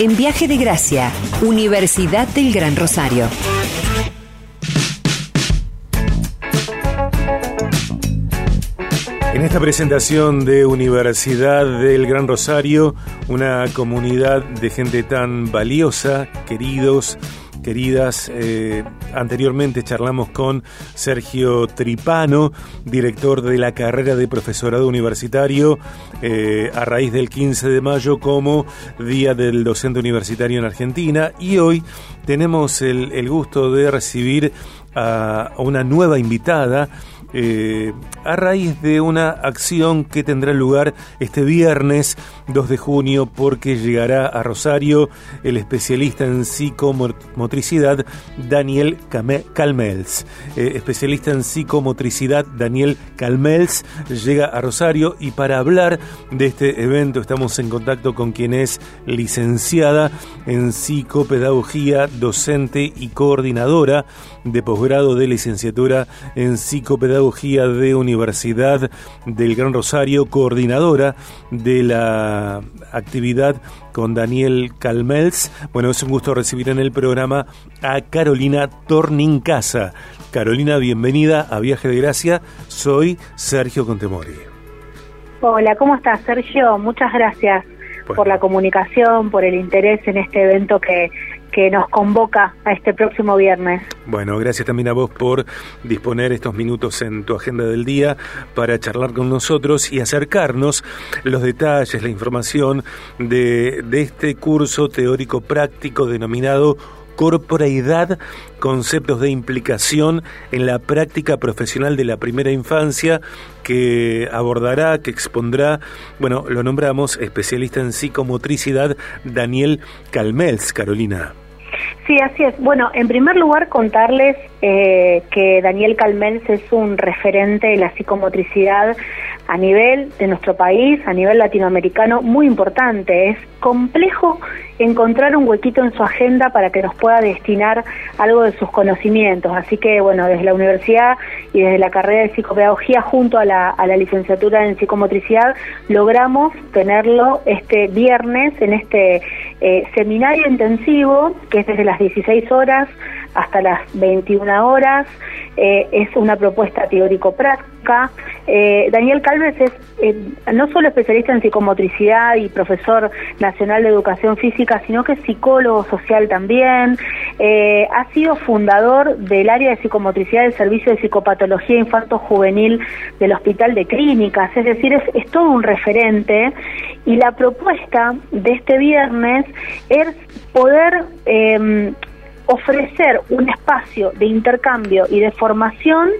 en Viaje de Gracia, Universidad del Gran Rosario. En esta presentación de Universidad del Gran Rosario, una comunidad de gente tan valiosa, queridos, queridas. Eh, anteriormente charlamos con Sergio Tripano, director de la carrera de profesorado universitario, eh, a raíz del 15 de mayo como Día del Docente Universitario en Argentina. Y hoy tenemos el, gusto de recibir a una nueva invitada eh, a raíz de una acción que tendrá lugar este viernes 2 de junio porque llegará a Rosario el especialista en psicomotricidad Daniel Calmels. Eh, especialista en psicomotricidad Daniel Calmels llega a Rosario y para hablar de este evento estamos en contacto con quien es licenciada en psicopedagogía, docente y coordinadora de posgrado de licenciatura en psicopedagogía de Universidad del Gran Rosario, coordinadora de la actividad con Daniel Calmels. Bueno, es un gusto recibir en el programa a Carolina Tornincasa. Carolina, bienvenida a Viaje de Gracia. Soy Sergio Contemori. Hola, ¿cómo estás, Sergio? Muchas gracias por la comunicación, por el interés en este evento que que nos convoca a este próximo viernes. Bueno, gracias también a vos por disponer estos minutos en tu agenda del día para charlar con nosotros y acercarnos los detalles, la información de, de este curso teórico práctico denominado corporeidad, conceptos de implicación en la práctica profesional de la primera infancia que abordará, que expondrá, bueno, lo nombramos especialista en psicomotricidad Daniel Calmels, Carolina. Sí, así es. Bueno, en primer lugar contarles eh, que Daniel Calmels es un referente de la psicomotricidad a nivel de nuestro país, a nivel latinoamericano, muy importante. Es complejo encontrar un huequito en su agenda para que nos pueda destinar algo de sus conocimientos. Así que, bueno, desde la universidad y desde la carrera de psicopedagogía junto a la, a la licenciatura en psicomotricidad, logramos tenerlo este viernes en este eh, seminario intensivo, que es desde las 16 horas hasta las 21 horas. Eh, es una propuesta teórico-práctica. Eh, Daniel Calves es eh, no solo especialista en psicomotricidad y profesor nacional de educación física, sino que es psicólogo social también. ha sido fundador del área de psicomotricidad del Servicio de Psicopatología Infarto Juvenil del Hospital de Clínicas, es decir, es, es todo un referente. Y la propuesta de este viernes es poder ofrecer un espacio de intercambio y de formación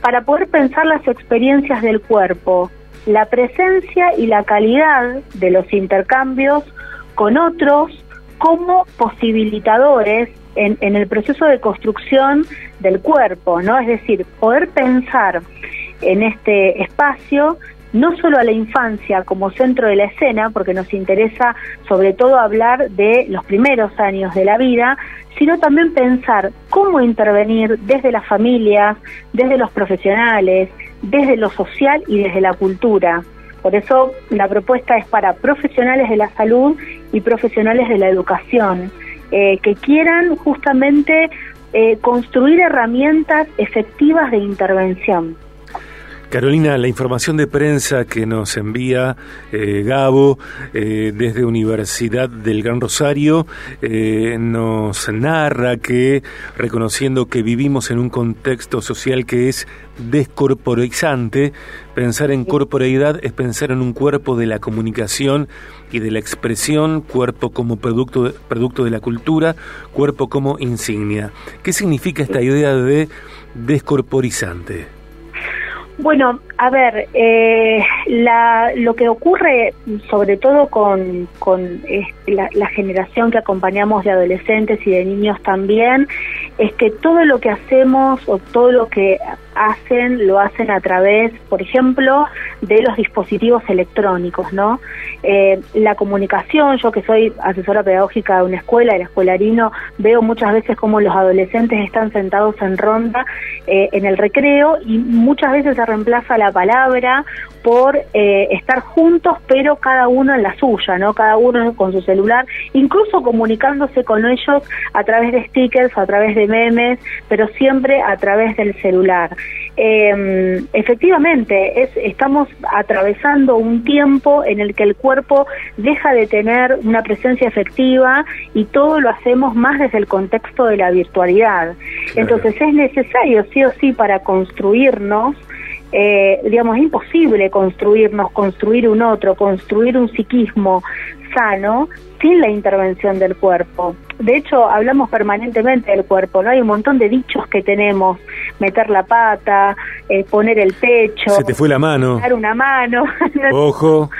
para poder pensar las experiencias del cuerpo, la presencia y la calidad de los intercambios con otros como posibilitadores en, el proceso de construcción del cuerpo, ¿no? Es decir, poder pensar en este espacio no solo a la infancia como centro de la escena, porque nos interesa sobre todo hablar de los primeros años de la vida, sino también pensar cómo intervenir desde las familias, desde los profesionales, desde lo social y desde la cultura. Por eso la propuesta es para profesionales de la salud y profesionales de la educación, eh, que quieran justamente eh, construir herramientas efectivas de intervención. Carolina, la información de prensa que nos envía eh, Gabo eh, desde Universidad del Gran Rosario eh, nos narra que, reconociendo que vivimos en un contexto social que es descorporizante, pensar en corporeidad es pensar en un cuerpo de la comunicación y de la expresión, cuerpo como producto producto de la cultura, cuerpo como insignia. ¿Qué significa esta idea de descorporizante? Bueno, a ver, eh, lo que ocurre sobre todo con, con la, generación que acompañamos de adolescentes y de niños también, es que todo lo que hacemos o todo lo que hacen, lo hacen a través, por ejemplo, de los dispositivos electrónicos, ¿no? Eh, la comunicación, yo que soy asesora pedagógica de una escuela, el escuelarino, veo muchas veces cómo los adolescentes están sentados en ronda eh, en el recreo y muchas veces se reemplaza la palabra por eh, estar juntos, pero cada uno en la suya, ¿no? Cada uno con su celular, incluso comunicándose con ellos a través de stickers, a través de memes, pero siempre a través del celular. Eh, efectivamente, es, estamos atravesando un tiempo en el que el cuerpo deja de tener una presencia efectiva y todo lo hacemos más desde el contexto de la virtualidad. Entonces es necesario, sí o sí, para construirnos, eh, digamos, es imposible construirnos, construir un otro, construir un psiquismo sano sin la intervención del cuerpo. De hecho, hablamos permanentemente del cuerpo, ¿no? Hay un montón de dichos que tenemos, meter la pata, eh, poner el pecho. Se te fue la mano. Dar una mano. Ojo.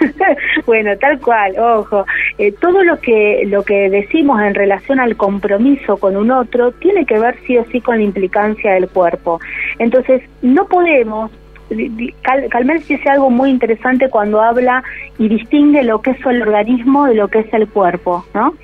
bueno, tal cual, ojo. Eh, todo lo que lo que decimos en relación al compromiso con un otro tiene que ver sí o sí con la implicancia del cuerpo. Entonces, no podemos Cal dice algo muy interesante cuando habla y distingue lo que es el organismo de lo que es el cuerpo, ¿no?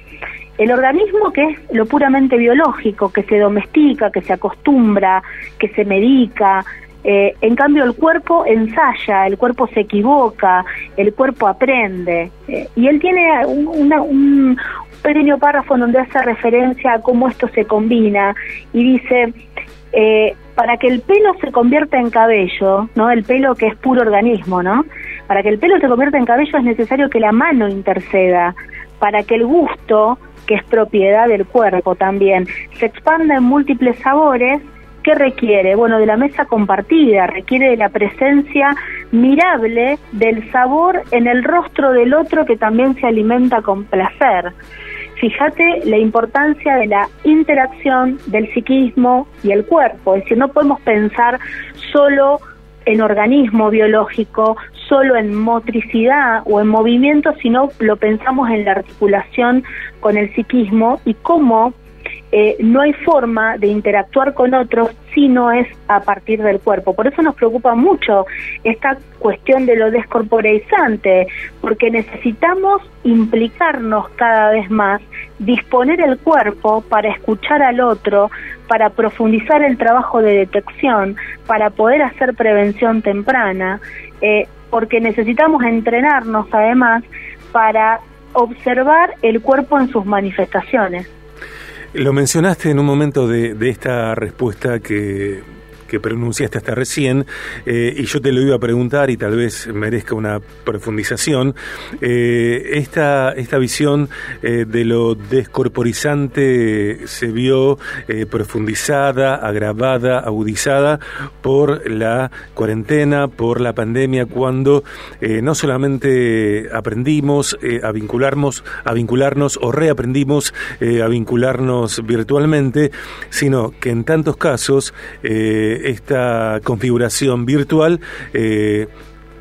El organismo que es lo puramente biológico, que se domestica, que se acostumbra, que se medica, eh, en cambio, el cuerpo ensaya, el cuerpo se equivoca, el cuerpo aprende. Eh, y él tiene un pequeño párrafo donde hace referencia a cómo esto se combina y dice, eh, para que el pelo se convierta en cabello, ¿no? El pelo que es puro organismo, ¿no? Para que el pelo se convierta en cabello es necesario que la mano interceda, para que el gusto, que es propiedad del cuerpo también, se expanda en múltiples sabores, ¿Qué requiere? Bueno, de la mesa compartida, requiere de la presencia mirable del sabor en el rostro del otro que también se alimenta con placer. Fíjate la importancia de la interacción del psiquismo y el cuerpo, es decir, no podemos pensar solo en organismo biológico, solo en motricidad o en movimiento, sino lo pensamos en la articulación con el psiquismo y cómo eh, no hay forma de interactuar con otros si no es a partir del cuerpo. Por eso nos preocupa mucho esta cuestión de lo descorporeizante, porque necesitamos implicarnos cada vez más, disponer el cuerpo para escuchar al otro, para profundizar el trabajo de detección, para poder hacer prevención temprana, eh, porque necesitamos entrenarnos además para observar el cuerpo en sus manifestaciones. Lo mencionaste en un momento de, de esta respuesta que que pronunciaste hasta recién, eh, y yo te lo iba a preguntar y tal vez merezca una profundización. Eh, esta, esta visión eh, de lo descorporizante se vio profundizada, agravada, agudizada por la cuarentena, por la pandemia, cuando no solamente aprendimos a vincularnos, a vincularnos o reaprendimos a vincularnos virtualmente, sino que en tantos casos esta configuración virtual eh,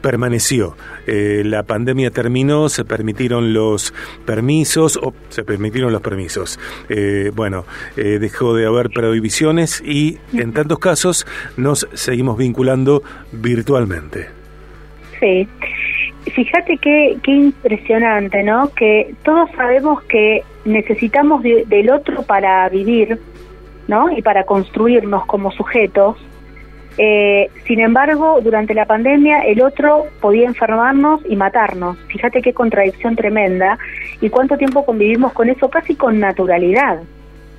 permaneció. Eh, la pandemia terminó, se permitieron los permisos, o se permitieron los permisos. Eh, bueno, dejó de haber prohibiciones y en tantos casos nos seguimos vinculando virtualmente. Sí. Fíjate qué, qué impresionante, ¿no? Que todos sabemos que necesitamos del otro para vivir, ¿no? Y para construirnos como sujetos. Eh, sin embargo, durante la pandemia el otro podía enfermarnos y matarnos. Fíjate qué contradicción tremenda y cuánto tiempo convivimos con eso casi con naturalidad,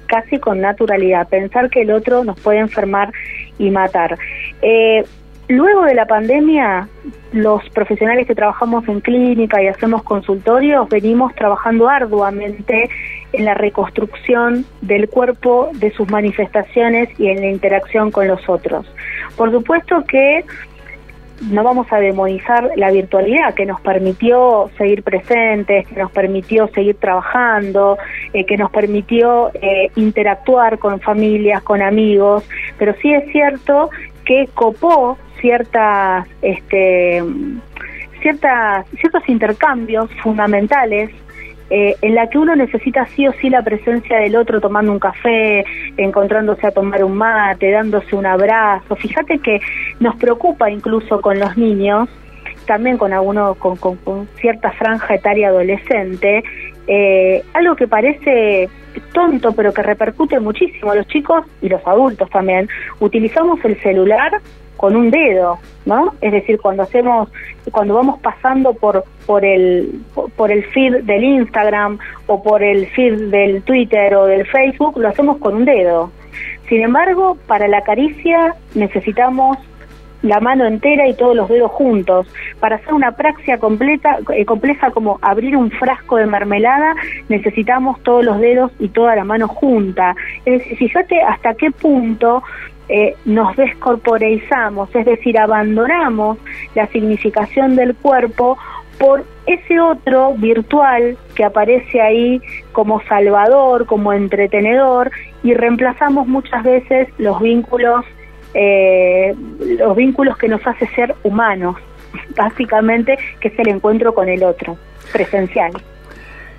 casi con naturalidad, pensar que el otro nos puede enfermar y matar. Eh, Luego de la pandemia, los profesionales que trabajamos en clínica y hacemos consultorios venimos trabajando arduamente en la reconstrucción del cuerpo, de sus manifestaciones y en la interacción con los otros. Por supuesto que no vamos a demonizar la virtualidad que nos permitió seguir presentes, que nos permitió seguir trabajando, eh, que nos permitió eh, interactuar con familias, con amigos, pero sí es cierto que copó ciertas, este, ciertas, ciertos intercambios fundamentales eh, en la que uno necesita sí o sí la presencia del otro tomando un café, encontrándose a tomar un mate, dándose un abrazo. Fíjate que nos preocupa incluso con los niños, también con algunos con, con, cierta franja etaria adolescente, eh, algo que parece tonto pero que repercute muchísimo. Los chicos y los adultos también utilizamos el celular con un dedo, ¿no? Es decir, cuando hacemos, cuando vamos pasando por por el por el feed del Instagram o por el feed del Twitter o del Facebook, lo hacemos con un dedo. Sin embargo, para la caricia necesitamos la mano entera y todos los dedos juntos. Para hacer una praxia completa, eh, compleja como abrir un frasco de mermelada, necesitamos todos los dedos y toda la mano junta. Es fíjate hasta qué punto eh, nos descorporeizamos, es decir, abandonamos la significación del cuerpo por ese otro virtual que aparece ahí como salvador, como entretenedor, y reemplazamos muchas veces los vínculos, eh, los vínculos que nos hace ser humanos, básicamente, que es el encuentro con el otro, presencial.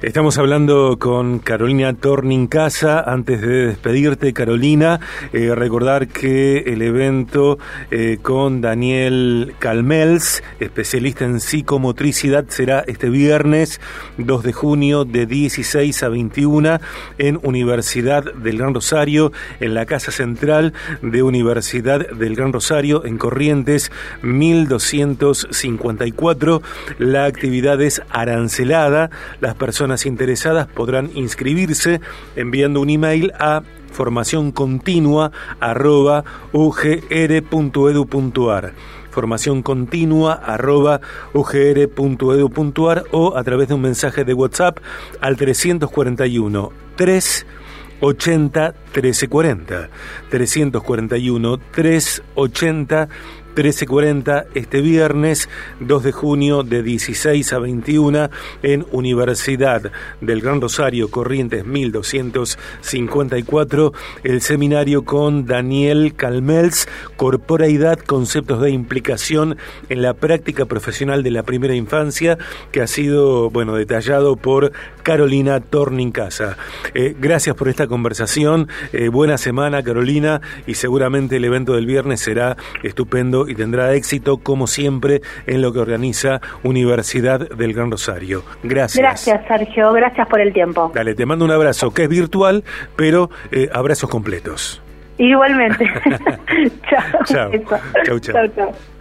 Estamos hablando con Carolina Tornincasa. Antes de despedirte, Carolina, eh, recordar que el evento eh, con Daniel Calmels, especialista en psicomotricidad, será este viernes 2 de junio de 16 a 21 en Universidad del Gran Rosario, en la Casa Central de Universidad del Gran Rosario, en Corrientes 1254. La actividad es arancelada. Las personas interesadas podrán inscribirse enviando un email a formación continua arroba ugr.edu.ar formación continua arroba ugr.edu.ar o a través de un mensaje de WhatsApp al 341 380 1340 341 380 13.40 este viernes 2 de junio de 16 a 21 en Universidad del Gran Rosario, Corrientes 1254, el seminario con Daniel Calmels, Corporeidad, conceptos de implicación en la práctica profesional de la primera infancia, que ha sido, bueno, detallado por Carolina Tornincasa. Eh, gracias por esta conversación, eh, buena semana Carolina y seguramente el evento del viernes será estupendo y tendrá éxito como siempre en lo que organiza Universidad del Gran Rosario. Gracias. Gracias, Sergio. Gracias por el tiempo. Dale, te mando un abrazo que es virtual, pero eh, abrazos completos. Igualmente. chao. Chao. Chao, chao. chao.